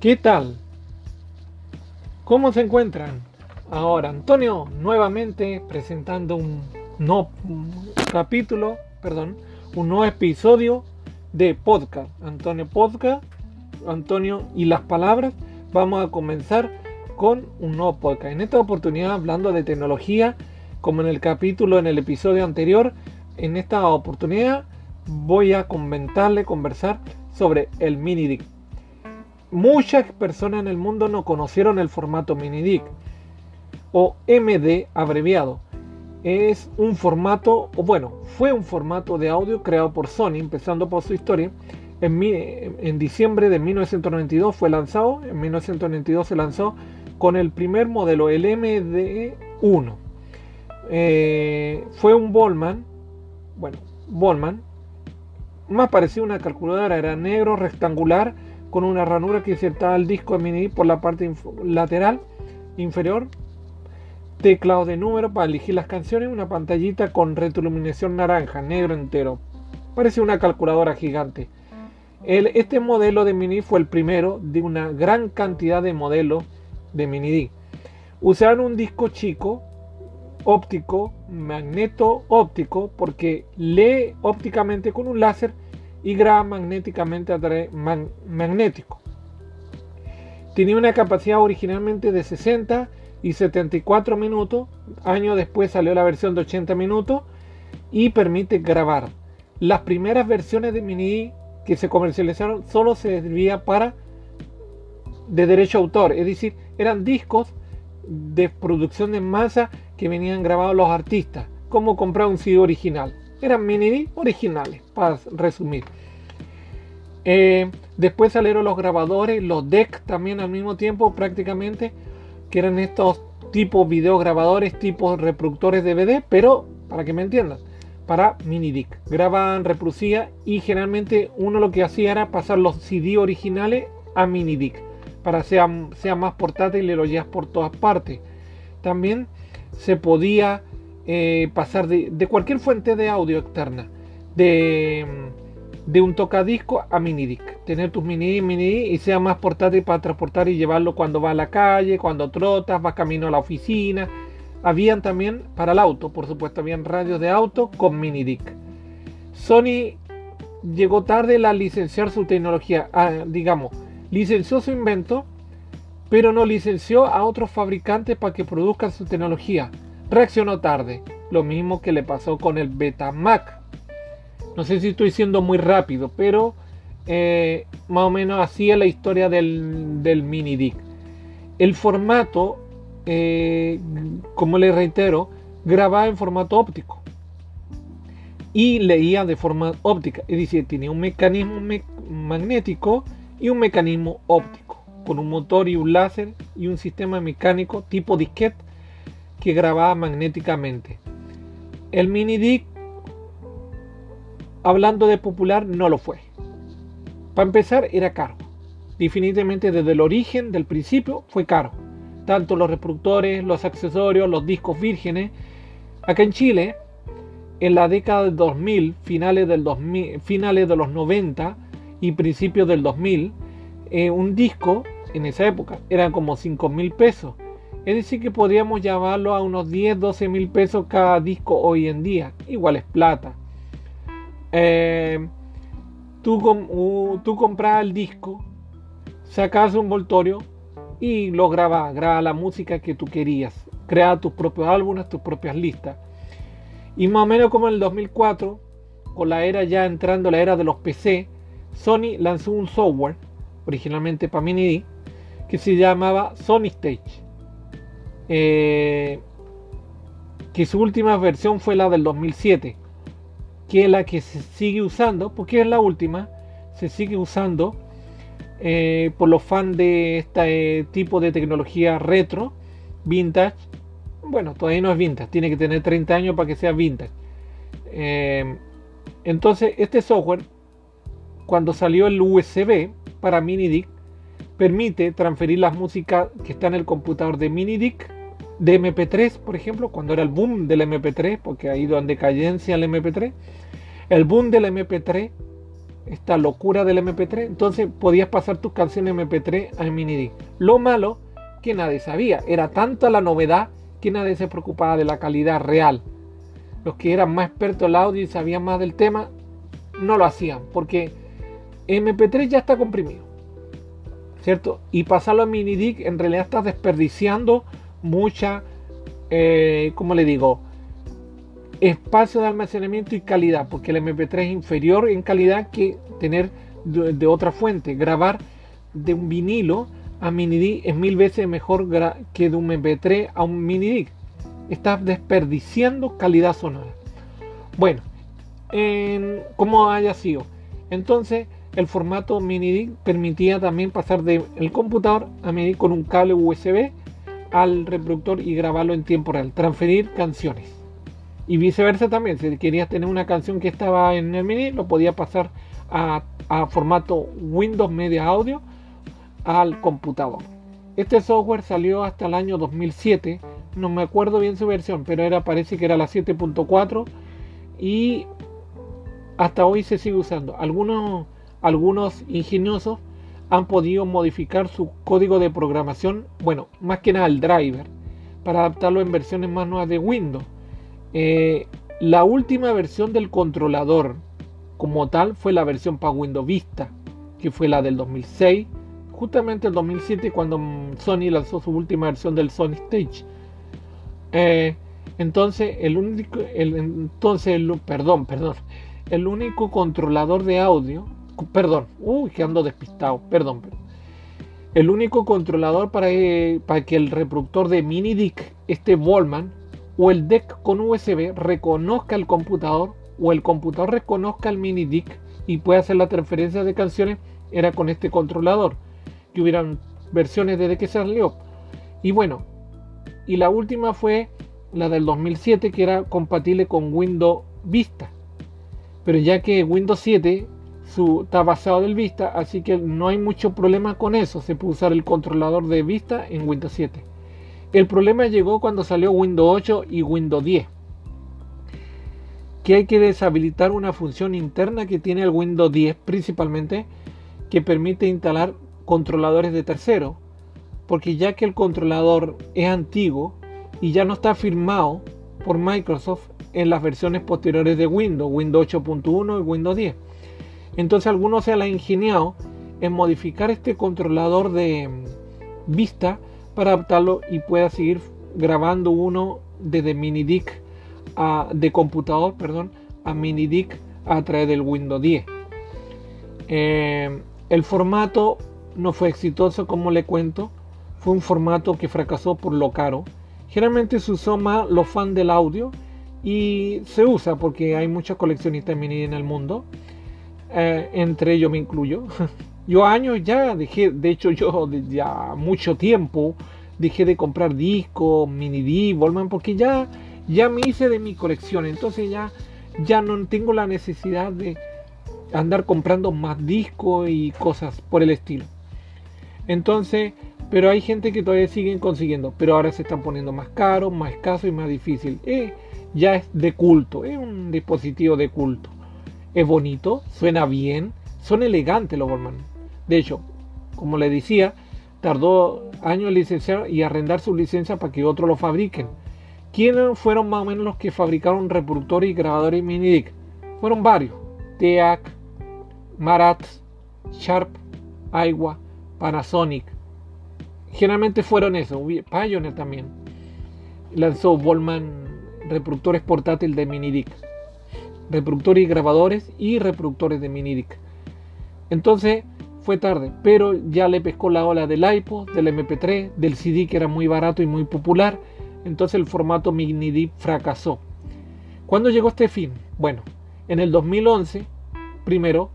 ¿Qué tal? ¿Cómo se encuentran? Ahora, Antonio nuevamente presentando un nuevo capítulo, perdón, un nuevo episodio de podcast. Antonio Podcast, Antonio y las palabras. Vamos a comenzar con un nuevo podcast. En esta oportunidad hablando de tecnología, como en el capítulo, en el episodio anterior, en esta oportunidad voy a comentarle, conversar sobre el mini. Muchas personas en el mundo no conocieron el formato mini DIC o MD abreviado. Es un formato, o bueno, fue un formato de audio creado por Sony, empezando por su historia. En, diciembre de 1992 fue lanzado, en 1992 se lanzó con el primer modelo, el MD1. Eh, fue un Ballman, bueno, Ballman, más parecía una calculadora, era negro, rectangular, con una ranura que insertaba el disco de mini por la parte lateral inferior, teclado de número para elegir las canciones, una pantallita con retroiluminación naranja, negro entero. Parece una calculadora gigante. este modelo de mini fue el primero de una gran cantidad de modelos de mini D. Usaron un disco chico óptico, magneto óptico, porque lee ópticamente con un láser y graba magnéticamente a través magnético. Tenía una capacidad originalmente de 60 y 74 minutos. Años después salió la versión de 80 minutos y permite grabar. Las primeras versiones de Mini que se comercializaron solo servía para de derecho autor, es decir, eran discos de producción de masa que venían grabados los artistas, como comprar un CD original. Eran mini originales, para resumir. Eh, después salieron los grabadores, los decks también al mismo tiempo prácticamente, que eran estos tipos videograbadores, tipos reproductores DVD, pero para que me entiendan, para mini disc. Grababan, reproducía y generalmente uno lo que hacía era pasar los CD originales a mini disc para sea, sea más portátil y lo llevas por todas partes. También se podía eh, pasar de, cualquier fuente de audio externa, de, un tocadisco a mini disc. Tener tus mini mini y sea más portátil para transportar y llevarlo cuando va a la calle, cuando trotas, vas camino a la oficina. Habían también para el auto, por supuesto, habían radios de auto con mini disc. Sony llegó tarde a licenciar su tecnología, digamos, licenció su invento, pero no licenció a otros fabricantes para que produzcan su tecnología. Reaccionó tarde, lo mismo que le pasó con el Betamac. No sé si estoy siendo muy rápido, pero eh, más o menos así es la historia del, mini DIC. El formato, eh, como le reitero, grababa en formato óptico y leía de forma óptica, es decir, tenía un mecanismo magnético y un mecanismo óptico, con un motor y un láser y un sistema mecánico tipo disquete que grababa magnéticamente. El mini DIC, hablando de popular, no lo fue. Para empezar, era caro. Definitivamente desde el origen, del principio, fue caro. Tanto los reproductores, los accesorios, los discos vírgenes. Acá en Chile, en la década del 2000, finales, del 2000, finales de los 90, y principios del 2000, eh, un disco en esa época era como 5 mil pesos. Es decir, que podríamos llamarlo a unos 10, 12 mil pesos cada disco hoy en día. Igual es plata. Eh, tú, uh, tú compras el disco, sacas un voltorio y lo grabas, grabas la música que tú querías. Crea tus propios álbumes, tus propias listas. Y más o menos como en el 2004, con la era ya entrando la era de los PC, Sony lanzó un software, originalmente para Mini que se llamaba Sony Stage. Eh, que su última versión fue la del 2007, que es la que se sigue usando, porque es la última, se sigue usando eh, por los fans de este tipo de tecnología retro, vintage. Bueno, todavía no es vintage, tiene que tener 30 años para que sea vintage. Eh, entonces, este software cuando salió el USB para MiniDIC, permite transferir las músicas que está en el computador de MiniDIC de MP3, por ejemplo, cuando era el boom del MP3, porque ha ido en decadencia el MP3, el boom del MP3 esta locura del MP3, entonces podías pasar tus canciones MP3 a mini Lo malo que nadie sabía, era tanta la novedad que nadie se preocupaba de la calidad real. Los que eran más expertos en audio y sabían más del tema, no lo hacían, porque MP3 ya está comprimido. ¿Cierto? Y pasarlo a mini en realidad estás desperdiciando mucha, eh, ¿cómo le digo? espacio de almacenamiento y calidad, porque el MP3 es inferior en calidad que tener de, otra fuente. Grabar de un vinilo a mini es mil veces mejor que de un MP3 a un mini. Estás desperdiciando calidad sonora. Bueno, como haya sido. Entonces, el formato mini permitía también pasar del computador a mini con un cable USB al reproductor y grabarlo en tiempo real, transferir canciones. Y viceversa también, si querías tener una canción que estaba en el mini, lo podía pasar a, formato Windows Media Audio al computador. Este software salió hasta el año 2007, no me acuerdo bien su versión, pero era parece que era la 7.4 y hasta hoy se sigue usando. Algunos, algunos ingeniosos han podido modificar su código de programación, bueno, más que nada el driver, para adaptarlo en versiones más nuevas de Windows eh, la última versión del controlador como tal fue la versión para Windows Vista, que fue la del 2006, justamente el 2007 cuando Sony lanzó su última versión del Sony Stage. Eh, entonces el único, entonces perdón, perdón, el único controlador de audio, perdón, uy, que ando despistado, perdón, el único controlador para, eh, para que el reproductor de mini DIC, este Wallman, o el DEC con USB reconozca el computador o el computador reconozca el mini DIC y pueda hacer la transferencia de canciones era con este controlador. Que hubieran versiones desde que salió. Y bueno y la última fue la del 2007 que era compatible con Windows Vista. Pero ya que Windows 7 su, está basado del Vista así que no hay mucho problema con eso se puede usar el controlador de Vista en Windows 7 el problema llegó cuando salió Windows 8 y Windows 10. Que hay que deshabilitar una función interna que tiene el Windows 10 principalmente que permite instalar controladores de tercero. Porque ya que el controlador es antiguo y ya no está firmado por Microsoft en las versiones posteriores de Windows, Windows 8.1 y Windows 10. Entonces algunos se han ingeniado en modificar este controlador de vista para adaptarlo y pueda seguir grabando uno desde mini a, de computador perdón, a mini a través del Windows 10. Eh, el formato no fue exitoso como le cuento, fue un formato que fracasó por lo caro. Generalmente se usó más los fans del audio y se usa porque hay muchos coleccionistas mini en el mundo, eh, entre ellos me incluyo. Yo años ya dejé, de hecho yo ya mucho tiempo dejé de comprar discos, mini disc, Volman, porque ya, ya me hice de mi colección. Entonces ya, ya no tengo la necesidad de andar comprando más discos y cosas por el estilo. Entonces, pero hay gente que todavía siguen consiguiendo, pero ahora se están poniendo más caros, más escasos y más difícil. Eh, ya es de culto, es un dispositivo de culto. Es bonito, suena bien, son elegantes los Volman. De hecho, como le decía, tardó años en licenciar y arrendar su licencia para que otros lo fabriquen. ¿Quiénes fueron más o menos los que fabricaron reproductores y grabadores mini Fueron varios. TEAC, Marat, Sharp, Aiwa, Panasonic. Generalmente fueron esos. Pioneer también. Lanzó Volman reproductores portátiles de mini Reproductores y grabadores y reproductores de mini Entonces, fue tarde, pero ya le pescó la ola del iPod, del MP3, del CD que era muy barato y muy popular, entonces el formato mini fracasó. ¿Cuándo llegó este fin? Bueno, en el 2011, primero,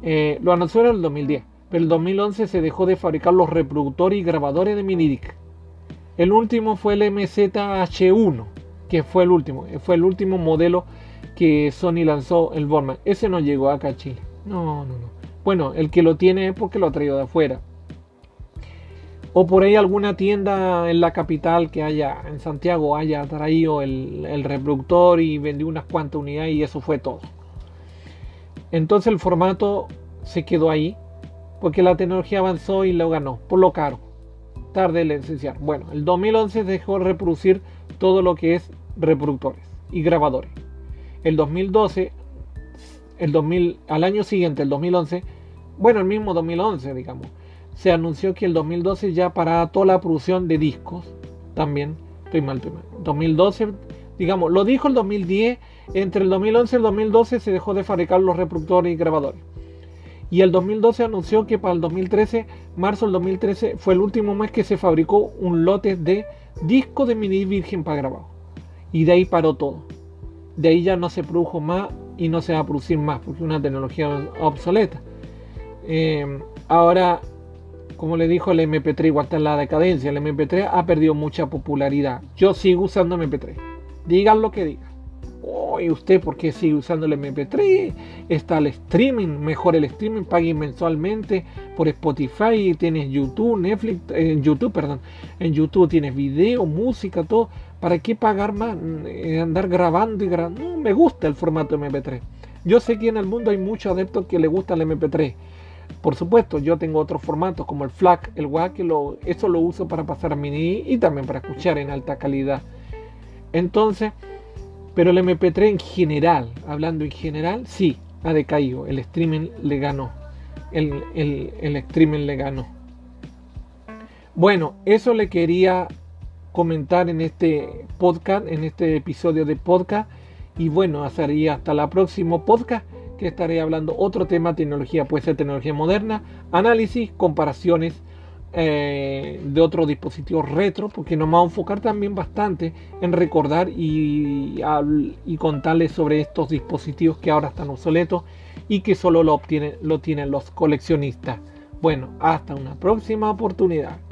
eh, lo anunció en el 2010, pero el 2011 se dejó de fabricar los reproductores y grabadores de mini El último fue el MZH1, que fue el último, fue el último modelo que Sony lanzó el Borman. Ese no llegó acá a Chile. No, no, no. Bueno, el que lo tiene es porque lo ha traído de afuera. O por ahí alguna tienda en la capital que haya, en Santiago, haya traído el, reproductor y vendió unas cuantas unidades y eso fue todo. Entonces el formato se quedó ahí porque la tecnología avanzó y lo ganó, por lo caro. Tarde el licenciar. Bueno, el 2011 dejó de reproducir todo lo que es reproductores y grabadores. El 2012, el 2000, al año siguiente, el 2011, bueno, el mismo 2011, digamos, se anunció que el 2012 ya paraba toda la producción de discos. También, estoy mal, estoy mal. 2012, digamos, lo dijo el 2010, entre el 2011 y el 2012 se dejó de fabricar los reproductores y grabadores. Y el 2012 anunció que para el 2013, marzo del 2013, fue el último mes que se fabricó un lote de disco de mini virgen para grabado. Y de ahí paró todo. De ahí ya no se produjo más y no se va a producir más porque es una tecnología obsoleta. Eh, ahora, como le dijo el MP3, igual está en la decadencia. El MP3 ha perdido mucha popularidad. Yo sigo usando MP3. Digan lo que digan. ¿y usted por qué sigue usando el MP3? Está el streaming, mejor el streaming, pague mensualmente por Spotify, tienes YouTube, Netflix, en YouTube, perdón, en YouTube tienes video, música, todo. ¿Para qué pagar más? Eh, andar grabando y grabando. No, me gusta el formato MP3. Yo sé que en el mundo hay muchos adeptos que le gusta el MP3. Por supuesto, yo tengo otros formatos como el FLAC, el WAC, que lo, eso lo uso para pasar a mini y también para escuchar en alta calidad. Entonces, pero el MP3 en general, hablando en general, sí, ha decaído. El streaming le ganó. El, el, streaming le ganó. Bueno, eso le quería comentar en este podcast, en este episodio de podcast. Y bueno, hasta, hasta la próximo podcast que estaré hablando otro tema, tecnología, puede ser tecnología moderna, análisis, comparaciones eh, de otros dispositivos retro, porque nos vamos a enfocar también bastante en recordar y, y contarles sobre estos dispositivos que ahora están obsoletos y que solo lo, obtienen, lo tienen los coleccionistas. Bueno, hasta una próxima oportunidad.